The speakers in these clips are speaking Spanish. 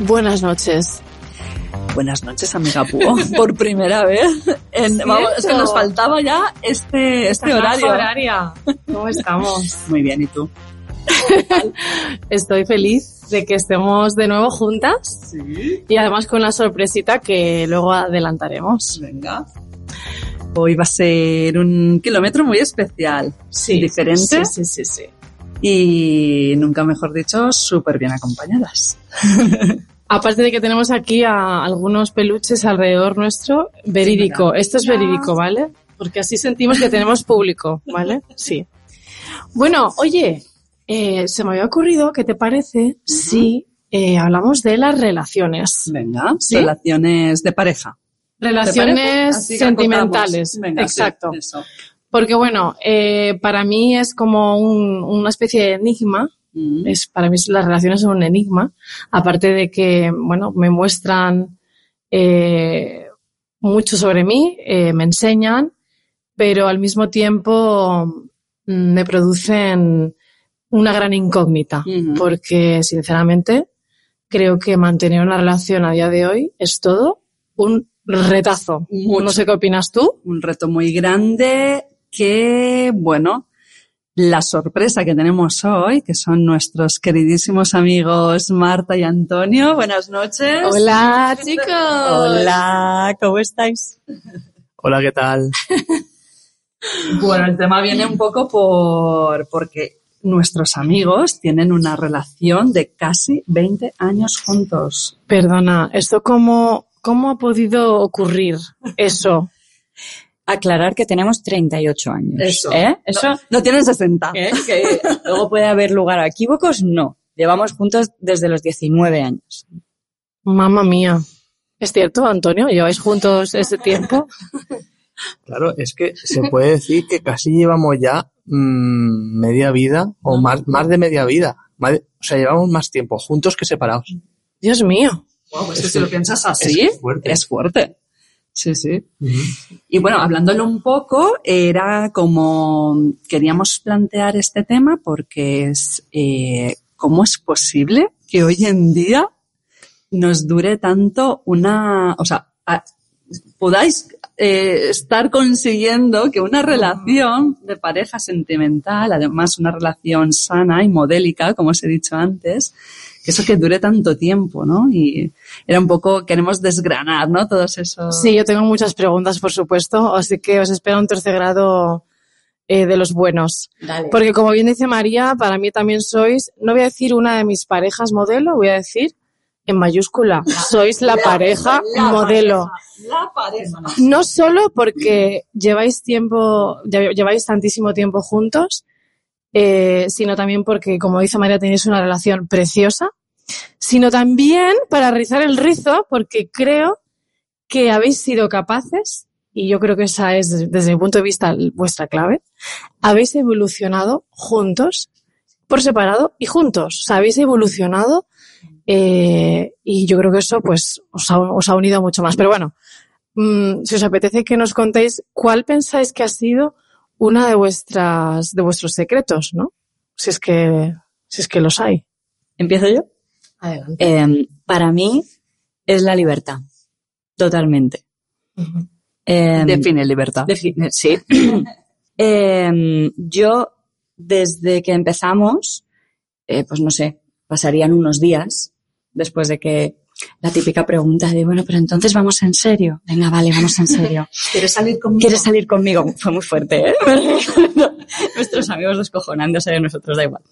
buenas noches. Buenas noches, amiga Búho. Por primera vez. En, vamos, es que nos faltaba ya este, este horario. horaria. ¿Cómo estamos? Muy bien, ¿y tú? Estoy feliz de que estemos de nuevo juntas Sí. y además con la sorpresita que luego adelantaremos. Venga. Hoy va a ser un kilómetro muy especial. Sí, Diferente. Sí, sí, sí, sí. Y nunca mejor dicho, súper bien acompañadas. Aparte de que tenemos aquí a algunos peluches alrededor nuestro, verídico. Esto es verídico, ¿vale? Porque así sentimos que tenemos público, ¿vale? Sí. Bueno, oye, eh, se me había ocurrido, ¿qué te parece si eh, hablamos de las relaciones? Venga. ¿Sí? Relaciones de pareja. Relaciones sentimentales. Venga, Exacto. Porque bueno, eh, para mí es como un- una especie de enigma. Mm. Es, para mí las relaciones son un enigma. Aparte de que, bueno, me muestran eh, mucho sobre mí, eh, me enseñan, pero al mismo tiempo mm, me producen una gran incógnita. Porque, sinceramente, creo que mantener una relación a día de hoy es todo un retazo. Mucho. No sé qué opinas tú. un reto muy grande que, bueno, la sorpresa que tenemos hoy, que son nuestros queridísimos amigos Marta y Antonio. Buenas noches. Hola, chicos. Hola, ¿cómo estáis? Hola, ¿qué tal? Bueno, el tema viene un poco por, porque nuestros amigos tienen una relación de casi 20 años juntos. Perdona, ¿esto cómo, cómo ha podido ocurrir eso? aclarar que tenemos 38 años. Eso. ¿eh? Eso, No, no tienen 60. ¿eh? que luego puede haber lugar a equívocos, no. Llevamos juntos desde los 19 años. Mamma mía. ¿Es cierto, Antonio? ¿Lleváis juntos ese tiempo? Claro, es que se puede decir que casi llevamos ya mm, media vida o más, más de media vida. Más de- o sea, llevamos más tiempo juntos que separados. Dios mío. Wow, pues Es que si lo piensas así, es fuerte. es fuerte. Sí, sí. Y bueno, hablándolo un poco, era como queríamos plantear este tema porque es eh, cómo es posible que hoy en día nos dure tanto una, o sea, a- podáis eh, estar consiguiendo que una relación de pareja sentimental, además una relación sana y modélica, como os he dicho antes, que eso que dure tanto tiempo, ¿no? Y era un poco, queremos desgranar, ¿no? Todos esos. Sí, yo tengo muchas preguntas, por supuesto, así que os espero un tercer grado eh, de los buenos. Porque como bien dice María, para mí también sois, no voy a decir una de mis parejas modelo, voy a decir en mayúscula, sois la pareja modelo. La pareja. No solo porque lleváis tiempo, lle- lleváis tantísimo tiempo juntos, eh, sino también porque, como dice María, tenéis una relación preciosa, sino también para rizar el rizo, porque creo que habéis sido capaces, y yo creo que esa es, desde- mi punto de vista, vuestra clave, habéis evolucionado juntos, por separado y juntos. O sea, habéis evolucionado eh, y yo creo que eso pues os ha, os ha unido mucho más. Pero bueno, mm, si os apetece que nos contéis cuál pensáis que ha sido una de vuestras de vuestros secretos, ¿no? Si es que si es que los hay. ¿Empiezo yo? Adelante. Eh, para mí es la libertad. Totalmente. Eh, Define libertad. Define- sí. Em, yo, desde que empezamos, eh, pues no sé, pasarían unos días después de que la típica pregunta de, bueno, pero entonces vamos en serio. Venga, vale, vamos en serio. ¿Quieres salir conmigo? ¿Quieres salir conmigo? Fue muy fuerte, ¿eh? Nuestros amigos descojonándose de nosotros, da igual.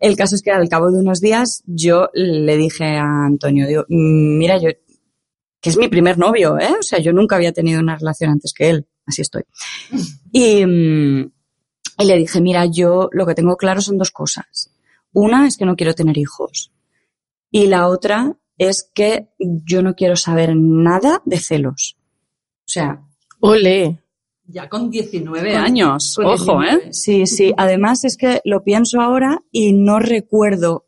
El caso es que al cabo de unos días yo le dije a Antonio, digo, "Mm, mira, yo, que es mi primer novio, ¿eh? O sea, yo nunca había tenido una relación antes que él, así estoy. Y, mm, y le dije, mira, yo lo que tengo claro son dos cosas. Una es que no quiero tener hijos. Y la otra es que yo no quiero saber nada de celos. O sea, Ole. Ya con 19 años. con Ojo, 19. ¿eh? Sí, sí. Además es que lo pienso ahora y no recuerdo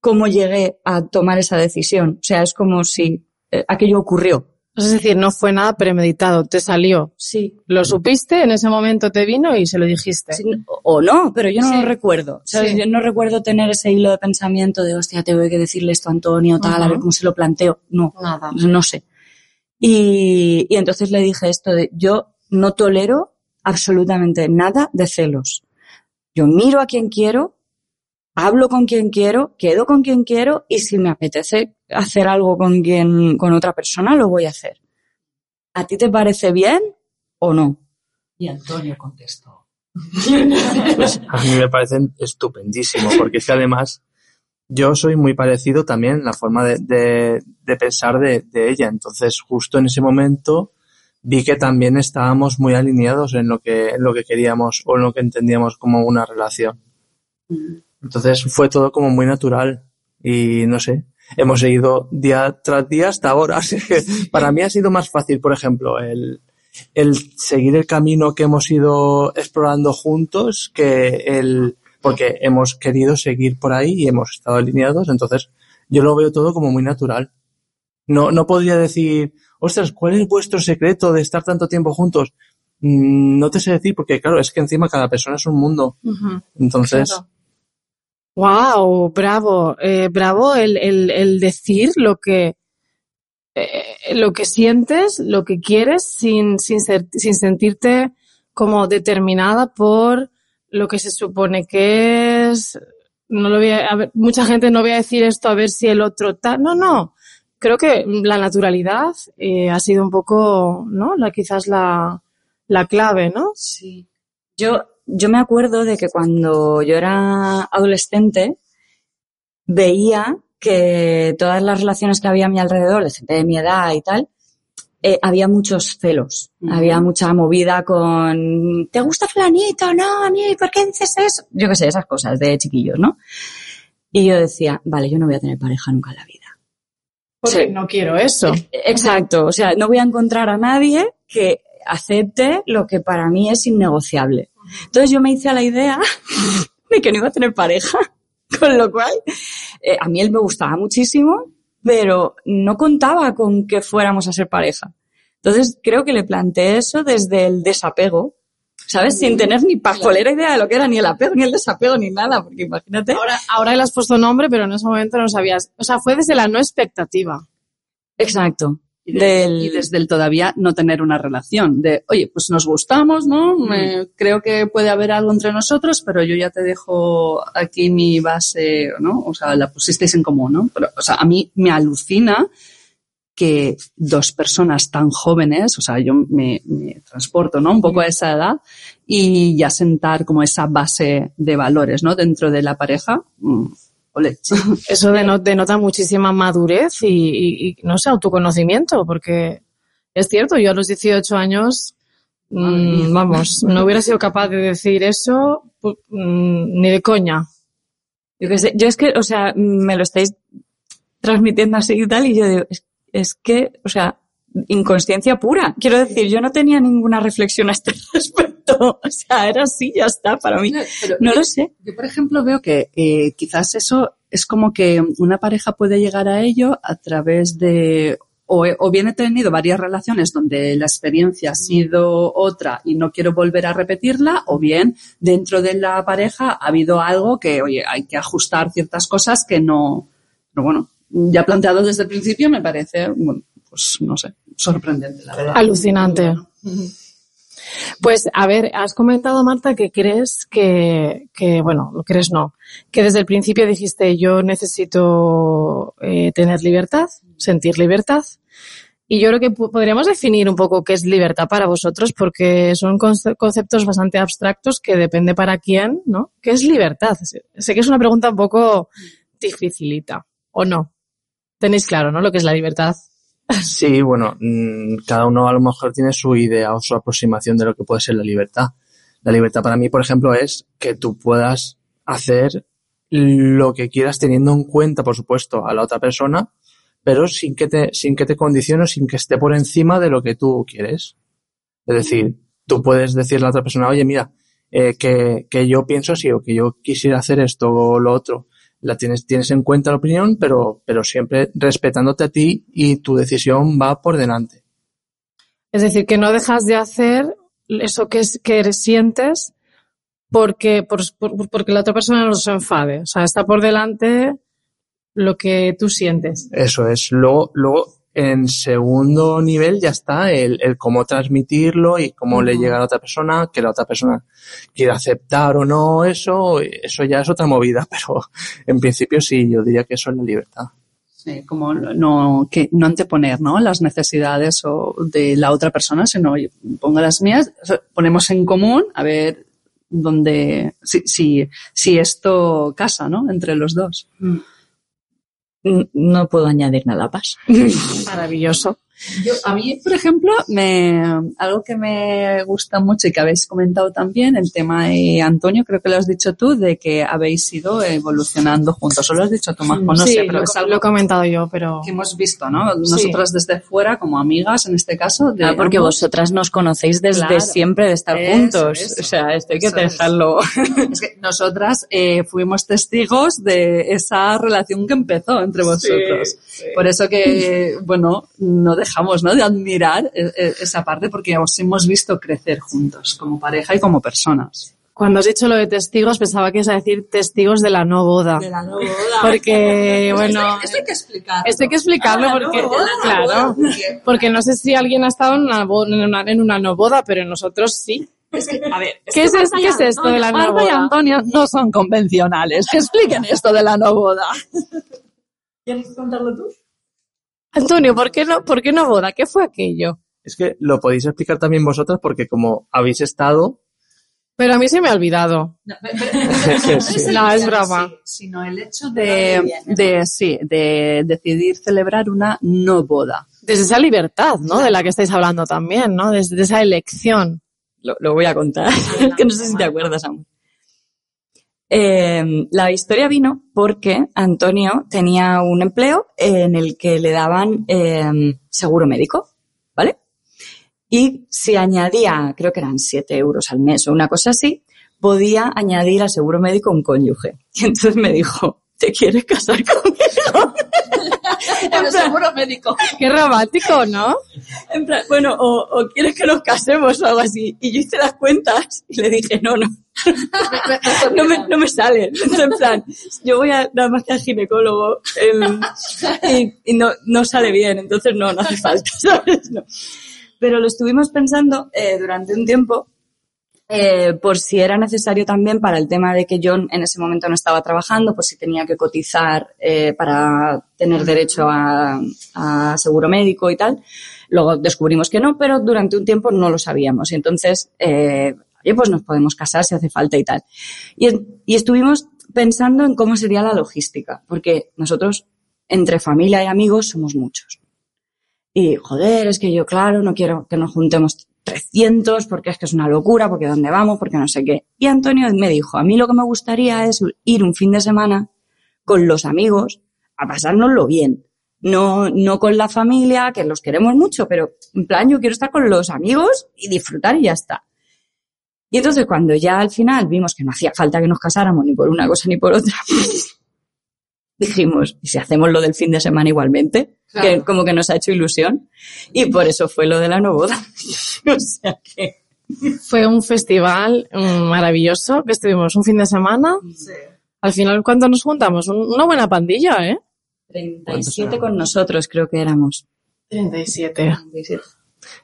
cómo llegué a tomar esa decisión. O sea, es como si eh, aquello ocurrió. Es decir, no fue nada premeditado, te salió. Sí. Lo supiste, en ese momento te vino y se lo dijiste. Sí, O no, pero yo no Sí. lo recuerdo. ¿sabes? Sí. Yo no recuerdo tener ese hilo de pensamiento de, hostia, tengo que decirle esto a Antonio, tal, a ver cómo se lo planteo. No, Nada. no sé. Y, y entonces le dije esto de, yo no tolero absolutamente nada de celos. Yo miro a quien quiero, hablo con quien quiero, quedo con quien quiero y si me apetece hacer algo con quien, con otra persona, lo voy a hacer. ¿A ti te parece bien o no? Y Antonio contestó. Pues a mí me parecen estupendísimo, porque es que además yo soy muy parecido también en la forma de, de- de pensar de, de ella. Entonces, justo en ese momento vi que también estábamos muy alineados en lo que, en lo que queríamos o en lo que entendíamos como una relación. Entonces fue todo como muy natural y no sé, hemos seguido día tras día hasta ahora. Así que para mí ha sido más fácil, por ejemplo, el, el seguir el camino que hemos ido explorando juntos que el, porque hemos querido seguir por ahí y hemos estado alineados. Entonces yo lo veo todo como muy natural. No, no podría decir, ostras, ¿cuál es vuestro secreto de estar tanto tiempo juntos? Mm, No te sé decir porque claro, es que encima cada persona es un mundo. Entonces, Wow, bravo, eh, bravo el, el, el decir lo que eh, lo que sientes, lo que quieres, sin, sin, ser- sin sentirte como determinada por lo que se supone que es. No lo voy a, a ver, mucha gente no voy a decir esto a ver si el otro tal. No, no. Creo que la naturalidad eh, ha sido un poco, ¿no? La, quizás la, la clave, ¿no? Sí. Yo, yo me acuerdo de que cuando yo era adolescente veía que todas las relaciones que había a mi alrededor, de gente de mi edad y tal, eh, había muchos celos. Había mucha movida con ¿te gusta fulanito? No, a mí, ¿por qué dices eso? Yo qué sé, esas cosas de chiquillos, ¿no? Y yo decía, vale, yo no voy a tener pareja nunca en la vida. Porque Sí. no quiero eso. Exacto, o sea, no voy a encontrar a nadie que acepte lo que para mí es innegociable. Entonces yo me hice a la idea de que no iba a tener pareja, con lo cual eh, a mí él me gustaba muchísimo, pero no contaba con que fuéramos a ser pareja. Entonces creo que le planteé eso desde el desapego, ¿sabes? Sin tener ni pajolera idea de lo que era ni el apego, ni el desapego, ni nada, porque imagínate. Ahora, ahora le has puesto nombre, pero en ese momento no sabías. O sea, fue desde la no expectativa. Exacto. Y, de- Del- y desde el todavía no tener una relación. De, oye, pues nos gustamos, ¿no? Me- creo que puede haber algo entre nosotros, pero yo ya te dejo aquí mi base, ¿no? O sea, la pusisteis en común, ¿no? Pero, o sea, a mí me alucina que dos personas tan jóvenes, o sea, yo me, me transporto, ¿no? Un poco a esa edad y ya sentar como esa base de valores, ¿no? Dentro de la pareja. Ole. Eso deno- denota muchísima madurez y, y- y, no sé, autoconocimiento, porque es cierto, yo a los 18 años, mm, vamos, no hubiera sido capaz de decir eso mm, ni de coña. Yo qué sé, yo es que, o sea, me lo estáis transmitiendo así y tal, y yo digo, es, es que, o sea, inconsciencia pura. Quiero decir, yo no tenía ninguna reflexión a este respecto. O sea, era así, ya está, para mí. Pero No yo- lo sé. Yo, por ejemplo, veo que eh, quizás eso es como que una pareja puede llegar a ello a través de, o, o bien he tenido varias relaciones donde la experiencia ha sido otra y no quiero volver a repetirla, o bien dentro de la pareja ha habido algo que, oye, hay que ajustar ciertas cosas que no, pero bueno, ya planteado desde el principio me parece, bueno, pues no sé, sorprendente, la verdad. Alucinante. Pues, a ver, has comentado, Marta, que crees que, que, bueno, no crees no, que desde el principio dijiste yo necesito eh, tener libertad, sentir libertad. Y yo creo que podríamos definir un poco qué es libertad para vosotros, porque son conce- conceptos bastante abstractos que depende para quién, ¿no? ¿Qué es libertad? Sé que es una pregunta un poco dificilita, ¿o no? Tenéis claro, ¿no? Lo que es la libertad. Sí, bueno, mm, cada uno a lo mejor tiene su idea o su aproximación de lo que puede ser la libertad. La libertad para mí, por ejemplo, es que tú puedas hacer lo que quieras teniendo en cuenta, por supuesto, a la otra persona, pero sin que te, sin que te condicione, sin que esté por encima de lo que tú quieres. Es decir, tú puedes decirle a la otra persona, oye, mira, eh, que, que yo pienso así o que yo quisiera hacer esto o lo otro. La tienes, tienes en cuenta la opinión, pero, pero siempre respetándote a ti y tu decisión va por delante. Es decir, que no dejas de hacer eso que, es, que sientes porque, por, por- porque la otra persona no se enfade. O sea, está por delante lo que tú sientes. Eso es. Luego, luego en segundo nivel ya está el, el cómo transmitirlo y cómo le llega a la otra persona, que la otra persona quiera aceptar o no eso, eso ya es otra movida, pero en principio sí, yo diría que eso es la libertad. Sí, como no, que no anteponer, ¿no? Las necesidades o de la otra persona, sino oye, pongo las mías, ponemos en común a ver dónde, si, si, si esto casa, ¿no? Entre los dos. N- No puedo añadir nada más. Maravilloso. Yo, a mí, por ejemplo, me, algo que me gusta mucho y que habéis comentado también, el tema de Antonio, creo que lo has dicho tú, de que habéis ido evolucionando juntos. O lo has dicho tú, Majo, no sí, sé, pero lo, es lo algo he comentado yo, pero que hemos visto, ¿no? Nosotras desde fuera, como amigas, en este caso. De Ah, porque ambos. vosotras nos conocéis desde Claro. siempre de estar Eso, juntos. eso. o sea, esto hay que Eso dejarlo. Es que nosotras eh, fuimos testigos de esa relación que empezó entre vosotros. Por eso que, bueno, no dejamos ¿no? de admirar eh, eh, esa parte porque os hemos visto crecer juntos, como pareja y como personas. cuando has dicho lo de testigos pensaba que ibas a decir testigos de la no boda. la no boda. Porque, bueno, Esto hay que explicarlo. esto hay que explicarlo Ah, porque, no boda, claro, porque- porque no sé si alguien ha estado en una, en una, en una no boda, pero nosotros sí. Es que, a ver, ¿Qué es, qué es esto de la no Marta y boda? Antonio no son convencionales. Que expliquen esto de la no boda. ¿Quieres contarlo tú? Antonio, ¿por qué no, por qué no boda? ¿Qué fue aquello? Es que lo podéis explicar también vosotras porque como habéis estado, Pero a mí se me ha olvidado. No, Sí. Es broma. Sí, sino el hecho de, de, sí, de decidir celebrar una no boda. Desde esa libertad, ¿no? De la que estáis hablando también, ¿no? Desde esa elección. Lo, lo voy a contar, que no sé si te acuerdas aún. Eh, la historia vino porque Antonio tenía un empleo en el que le daban eh, seguro médico, ¿vale? Y si añadía, creo que eran 7 euros al mes o una cosa así, podía añadir al seguro médico un cónyuge. Y entonces me dijo, ¿te quieres casar conmigo? En plan- seguro médico. Qué romántico, ¿no? En plan, bueno, o, o quieres que nos casemos o algo así. Y yo hice las cuentas y le dije, no, no. No me, no me sale. En plan, yo voy a nada más que al ginecólogo em, y, no, no sale bien, entonces no, no hace falta. Pero lo estuvimos pensando eh, durante un tiempo eh, por si era necesario también para el tema de que yo en ese momento no estaba trabajando, por si tenía que cotizar eh, para tener derecho a, seguro médico y tal. Luego descubrimos que no, pero durante un tiempo no lo sabíamos. Y entonces, oye, pues nos podemos casar si hace falta y tal. Y, y estuvimos pensando en cómo sería la logística, porque nosotros, entre familia y amigos, somos muchos. Y, joder, es que yo, claro, no quiero que nos juntemos 300 porque es que es una locura, porque dónde vamos, porque no sé qué. Y Antonio me dijo, a mí lo que me gustaría es ir un fin de semana con los amigos a pasárnoslo bien. No, no con la familia, que los queremos mucho, pero en plan yo quiero estar con los amigos y disfrutar y ya está. Y entonces cuando ya al final vimos que no hacía falta que nos casáramos ni por una cosa ni por otra, dijimos, ¿y si hacemos lo del fin de semana igualmente? Que como que nos ha hecho ilusión. Y por eso fue lo de la no boda. o sea que... Fue un festival mm, maravilloso que estuvimos un fin de semana. Al final, ¿cuánto nos juntamos? Un- una buena pandilla, ¿eh? 37 con nosotros creo que éramos. 37.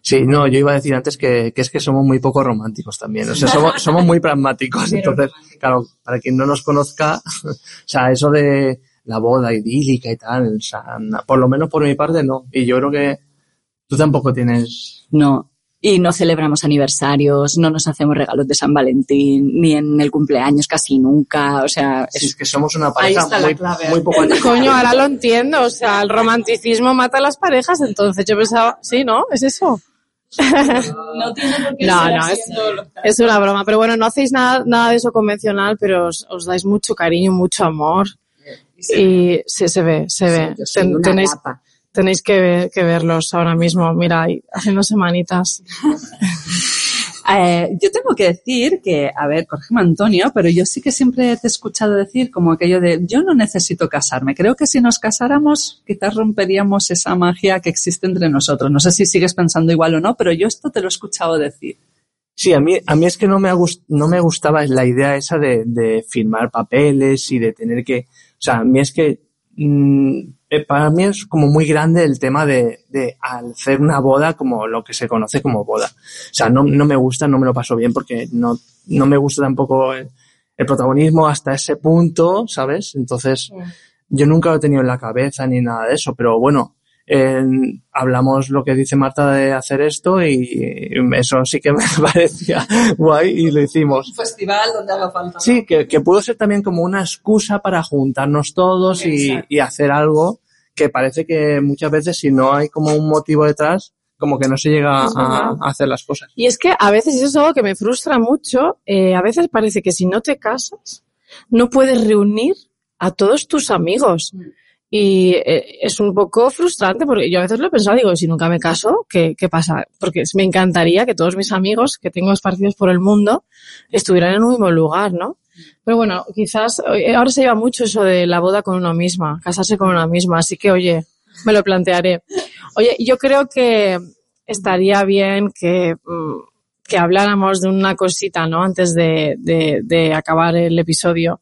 Sí, no, yo iba a decir antes que, que es que somos muy poco románticos también, o sea, somos, somos muy pragmáticos, entonces, claro, para quien no nos conozca, o sea, eso de la boda idílica y tal, o sea, por lo menos por mi parte no, y yo creo que tú tampoco tienes, No. Y no celebramos aniversarios, no nos hacemos regalos de San Valentín, ni en el cumpleaños casi nunca. O sea, es es, que somos una pareja muy, muy poco Coño, ahora lo entiendo. O sea, el romanticismo mata a las parejas. Entonces yo pensaba, sí, ¿no? ¿Es eso? no tiene por qué No, no, es-. Es una broma. Pero bueno, no hacéis nada, nada de eso convencional, pero os, os dais mucho cariño, mucho amor. y se, se ve, se ve. Ten- tenéis. Tenéis que, ver- que verlos ahora mismo. Mira, haciendo semanitas. Eh, yo tengo que decir que, a ver, corrígeme Antonio, pero yo sí que siempre te he escuchado decir como aquello de yo no necesito casarme. Creo que si nos casáramos quizás romperíamos esa magia que existe entre nosotros. No sé si sigues pensando igual o no, pero yo esto te lo he escuchado decir. Sí, a mí, a mí es que no me, no me gustaba la idea esa de, de firmar papeles y de tener que, o sea, a mí es que, mm, para mí es como muy grande el tema de, de hacer una boda como lo que se conoce como boda. O sea, no, no me gusta, no me lo paso bien porque no, no me gusta tampoco el, el protagonismo hasta ese punto, ¿sabes? Entonces, yo nunca lo he tenido en la cabeza ni nada de eso, pero bueno, en- hablamos lo que dice Marta de hacer esto y eso sí que me parecía guay y lo hicimos. festival donde haga falta. Sí, que, que pudo ser también como una excusa para juntarnos todos y, y hacer algo que parece que muchas veces si no hay como un motivo detrás, como que no se llega a, hacer las cosas. Y es que a veces, y eso es algo que me frustra mucho, eh, a veces parece que si no te casas, no puedes reunir a todos tus amigos. Mm. Y eh, es un poco frustrante porque yo a veces lo he pensado, digo, si nunca me caso, ¿qué, qué pasa? Porque me encantaría que todos mis amigos que tengo esparcidos por el mundo estuvieran en un mismo lugar, ¿no? Pero bueno, quizás eh, ahora se lleva mucho eso de la boda con uno misma, casarse con una misma, así que oye, me lo plantearé. Oye, yo creo que estaría bien que, mm, que habláramos de una cosita, ¿no? Antes de, de, de acabar el episodio.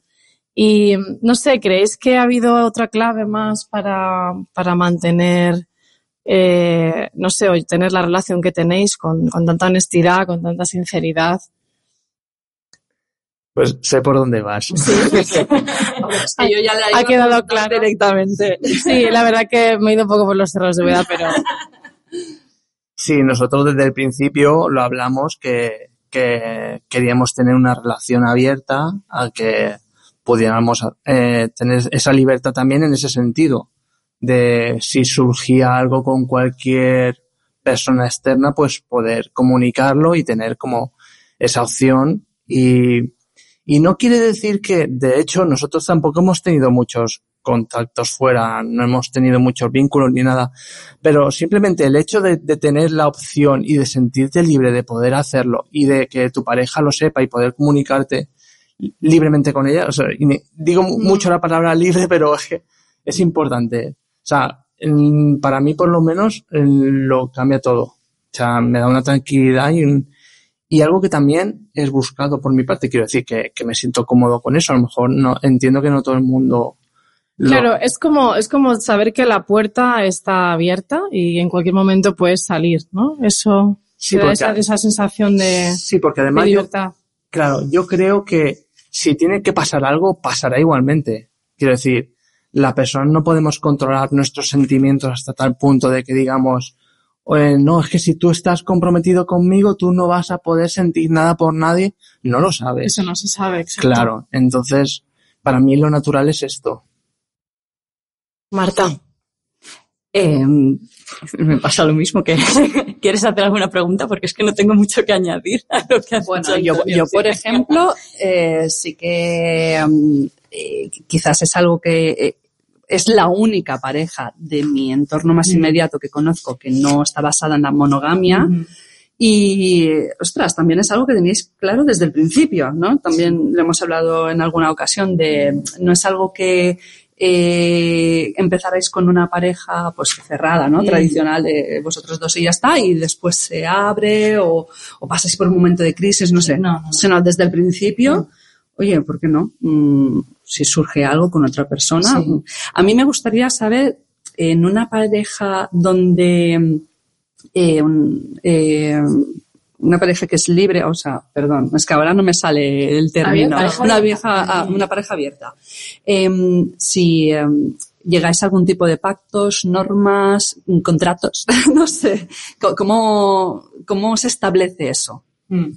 Y no sé, ¿creéis que ha habido otra clave más para, para mantener, eh, no sé, o tener la relación que tenéis con, con tanta honestidad, con tanta sinceridad? Pues sé por dónde vas. Es que yo ya le Ha quedado claro. directamente. Sí, la verdad que me he ido un poco por los cerros de Úbeda, pero Sí, nosotros desde el principio lo hablamos que, que queríamos tener una relación abierta a que pudiéramos eh, tener esa libertad también en ese sentido de si surgía algo con cualquier persona externa, pues poder comunicarlo y tener como esa opción. Y, y no quiere decir que, de hecho, nosotros tampoco hemos tenido muchos contactos fuera, no hemos tenido muchos vínculos ni nada, pero simplemente el hecho de, de tener la opción y de sentirte libre de poder hacerlo y de que tu pareja lo sepa y poder comunicarte libremente con ella, o sea, digo mu- mucho la palabra libre, pero es que es importante. O sea, en- para mí por lo menos lo cambia todo. O sea, me da una tranquilidad y, un- y algo que también es buscado por mi parte. Quiero decir que, que me siento cómodo con eso. A lo mejor no entiendo que no todo el mundo. lo- Claro, es como, es como saber que la puerta está abierta y en cualquier momento puedes salir, ¿no? Eso Sí, da porque- esa, esa sensación de, Sí, porque de además yo. Claro, yo creo que si tiene que pasar algo, pasará igualmente. Quiero decir, la persona no podemos controlar nuestros sentimientos hasta tal punto de que digamos, "Oye, no, es que si tú estás comprometido conmigo, tú no vas a poder sentir nada por nadie. No lo sabes. Eso no se sabe. exacto. Claro, entonces, para mí lo natural es esto. Marta, Eh, me pasa lo mismo que quieres hacer alguna pregunta porque es que no tengo mucho que añadir a lo que has Bueno, dicho, yo, por ejemplo, eh, sí que mm, eh, quizás es algo que eh, es la única pareja de mi entorno más inmediato que conozco que no está basada en la monogamia. Y, ostras, también es algo que tenéis claro desde el principio, ¿no? También lo hemos hablado en alguna ocasión de, no es algo que eh, empezarais con una pareja pues cerrada, ¿no? Tradicional de vosotros dos y ya está, y después se abre o, o pasáis por un momento de crisis, no sé. No, no. Sino desde el principio, oye, ¿por qué no? Mm, si surge algo con otra persona. Sí. A mí me gustaría saber, en una pareja donde eh, un- eh, una pareja que es libre, o sea, perdón, es que ahora no me sale el término. Abierta. Una, vieja, ah, una pareja abierta. Em, si em, llegáis a algún tipo de pactos, normas, contratos, no sé, ¿cómo, cómo se establece eso? Mm.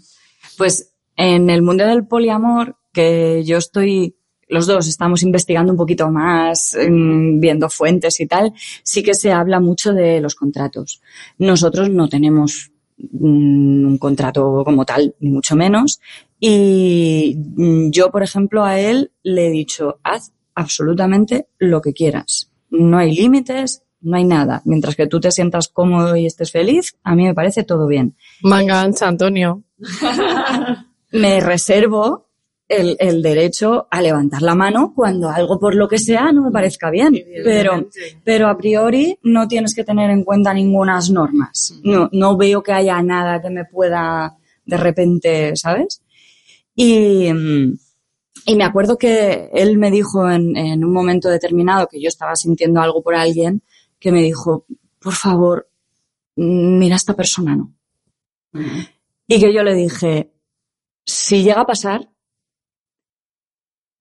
Pues en el mundo del poliamor, que yo estoy, los dos estamos investigando un poquito más, mm, viendo fuentes y tal, sí que se habla mucho de los contratos. Nosotros no tenemos un contrato como tal, ni mucho menos. Y mm, yo, por ejemplo, a él le he dicho, haz absolutamente lo que quieras. No hay límites, no hay nada. Mientras que tú te sientas cómodo y estés feliz, a mí me parece todo bien. Manga ancha, Antonio. Me reservo el, el derecho a levantar la mano cuando algo por lo que sea no me parezca bien. Pero, pero a priori no tienes que tener en cuenta ningunas normas. No, no veo que haya nada que me pueda de repente, ¿sabes? Y, mm, y me acuerdo que él me dijo en, en un momento determinado que yo estaba sintiendo algo por alguien, que me dijo, por favor, mira a esta persona, ¿no? Y que yo le dije, si llega a pasar,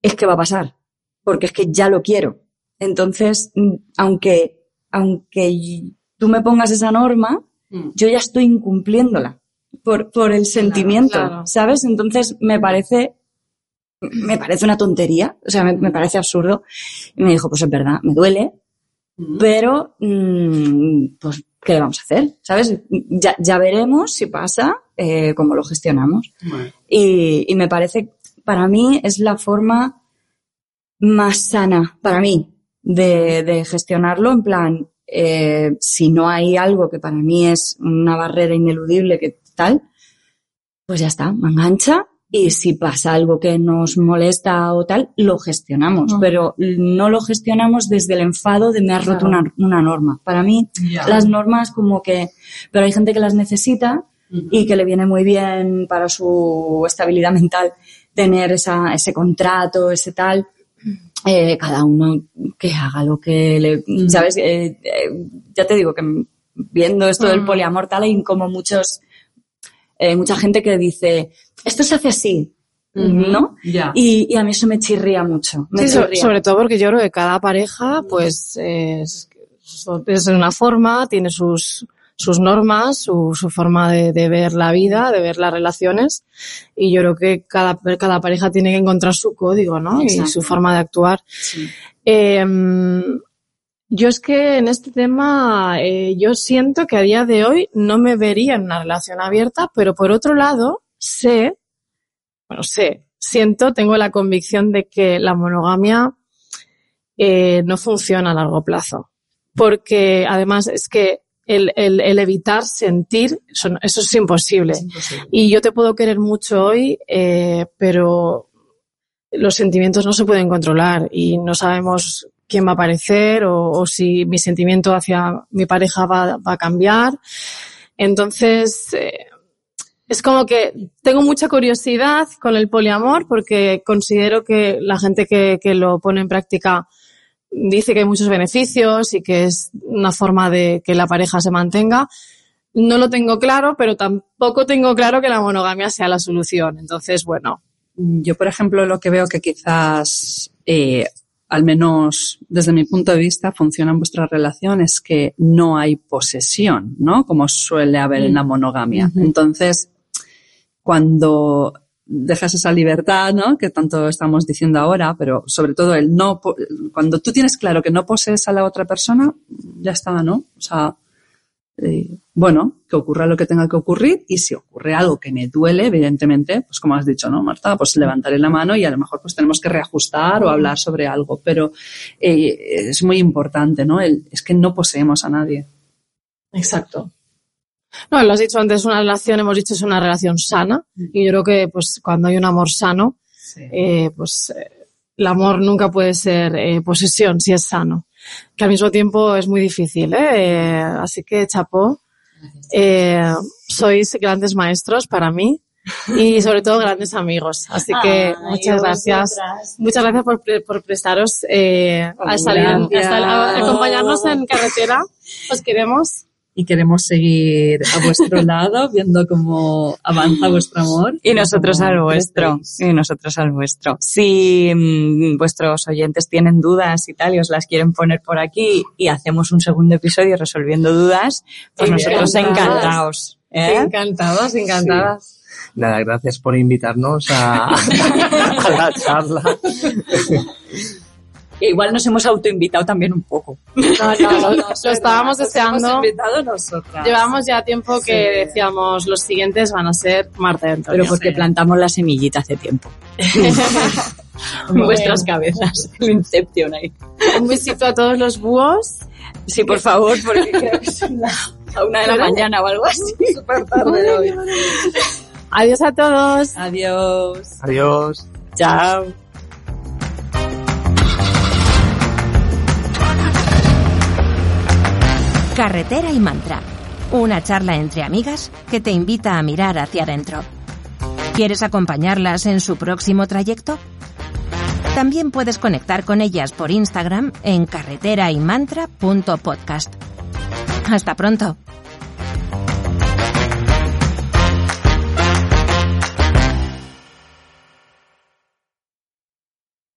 es que va a pasar, porque es que ya lo quiero. Entonces, mm, aunque, aunque tú me pongas esa norma, Mm. yo ya estoy incumpliéndola por, por el sentimiento, claro. ¿sabes? Entonces, me parece, me parece una tontería, o sea, me, me parece absurdo. Y me dijo, pues es verdad, me duele, pero, mm, pues, ¿qué le vamos a hacer? ¿Sabes? Ya, ya veremos si pasa, eh, cómo lo gestionamos. Bueno. Y, y me parece, para mí, es la forma más sana, para mí, de, de gestionarlo. En plan, eh, si no hay algo que para mí es una barrera ineludible que tal, pues ya está, me engancha. Y si pasa algo que nos molesta o tal, lo gestionamos. Pero no lo gestionamos desde el enfado de me has roto Claro. una, una norma. Para mí, las normas como que, pero hay gente que las necesita y que le viene muy bien para su estabilidad mental tener esa, ese contrato, ese tal. Eh, cada uno que haga lo que le, ¿sabes? Eh, eh, ya te digo que viendo esto del poliamor tal hay como muchos, mucha gente que dice, esto se hace así, ¿no? Y, y a mí eso me chirría mucho. Me Sí, chirría. sobre todo porque yo creo que cada pareja, pues, es, es una forma, tiene sus, sus normas, su, su forma de, de ver la vida, de ver las relaciones. Y yo creo que cada, cada pareja tiene que encontrar su código, ¿no? Y su forma de actuar. Sí. Eh, yo es que en este tema, eh, yo siento que a día de hoy no me vería en una relación abierta, pero por otro lado, sé, bueno, sé, siento, tengo la convicción de que la monogamia eh, no funciona a largo plazo. Porque además es que el, el- el evitar sentir, eso, eso es imposible. Y yo te puedo querer mucho hoy, eh, pero los sentimientos no se pueden controlar y no sabemos quién va a aparecer o, o si mi sentimiento hacia mi pareja va, va a cambiar. Entonces, eh, es como que tengo mucha curiosidad con el poliamor porque considero que la gente que, que lo pone en práctica dice que hay muchos beneficios y que es una forma de que la pareja se mantenga. No lo tengo claro, pero tampoco tengo claro que la monogamia sea la solución. Entonces, bueno, Yo, por ejemplo, lo que veo que quizás, eh, al menos desde mi punto de vista, funciona en vuestra relación es que no hay posesión, ¿no? Como suele haber en la monogamia. Entonces, cuando dejas esa libertad, ¿no? Que tanto estamos diciendo ahora, pero sobre todo el no, cuando tú tienes claro que no posees a la otra persona, ya está, ¿no? O sea, eh, bueno, que ocurra lo que tenga que ocurrir y si ocurre algo que me duele, evidentemente, pues como has dicho, ¿no, Marta? Pues levantaré la mano y a lo mejor pues tenemos que reajustar o hablar sobre algo, pero eh, es muy importante, ¿no? El, es que no poseemos a nadie. Exacto. No, lo has dicho antes, una relación, hemos dicho, es una relación sana. Y yo creo que, pues, cuando hay un amor sano, eh, pues, eh, el amor nunca puede ser eh, posesión si es sano. Que al mismo tiempo es muy difícil, ¿eh? Eh, así que, chapó. Eh, sois grandes maestros para mí y sobre todo grandes amigos. Así que muchas gracias. vosotras. Muchas gracias por, pre- por prestaros eh, a, salir, a, estar- a acompañarnos en carretera. Os queremos. Y queremos seguir a vuestro lado, viendo cómo avanza vuestro amor. Y nosotros al vuestro. Y nosotros al vuestro. Si mm, vuestros oyentes tienen dudas y tal y os las quieren poner por aquí y hacemos un segundo episodio resolviendo dudas, pues nosotros encantados. ¿eh? Encantadas, encantadas. Nada, gracias por invitarnos a, a la charla. Igual nos hemos autoinvitado también un poco. No, no, lo, lo estábamos Nos hemos deseando. invitado nosotras. Llevamos ya tiempo que decíamos los siguientes van a ser Marta y Antonio. Pero porque plantamos la semillita hace tiempo. en vuestras cabezas. El Inception ahí. Un besito a todos los búhos. Sí, por favor, porque creo que son la, a una de la mañana o algo así. Súper tarde hoy. Adiós a todos. Adiós. Adiós. Chao. Carretera y Mantra. Una charla entre amigas que te invita a mirar hacia adentro. ¿Quieres acompañarlas en su próximo trayecto? También puedes conectar con ellas por Instagram en carreteraymantra.podcast. Hasta pronto.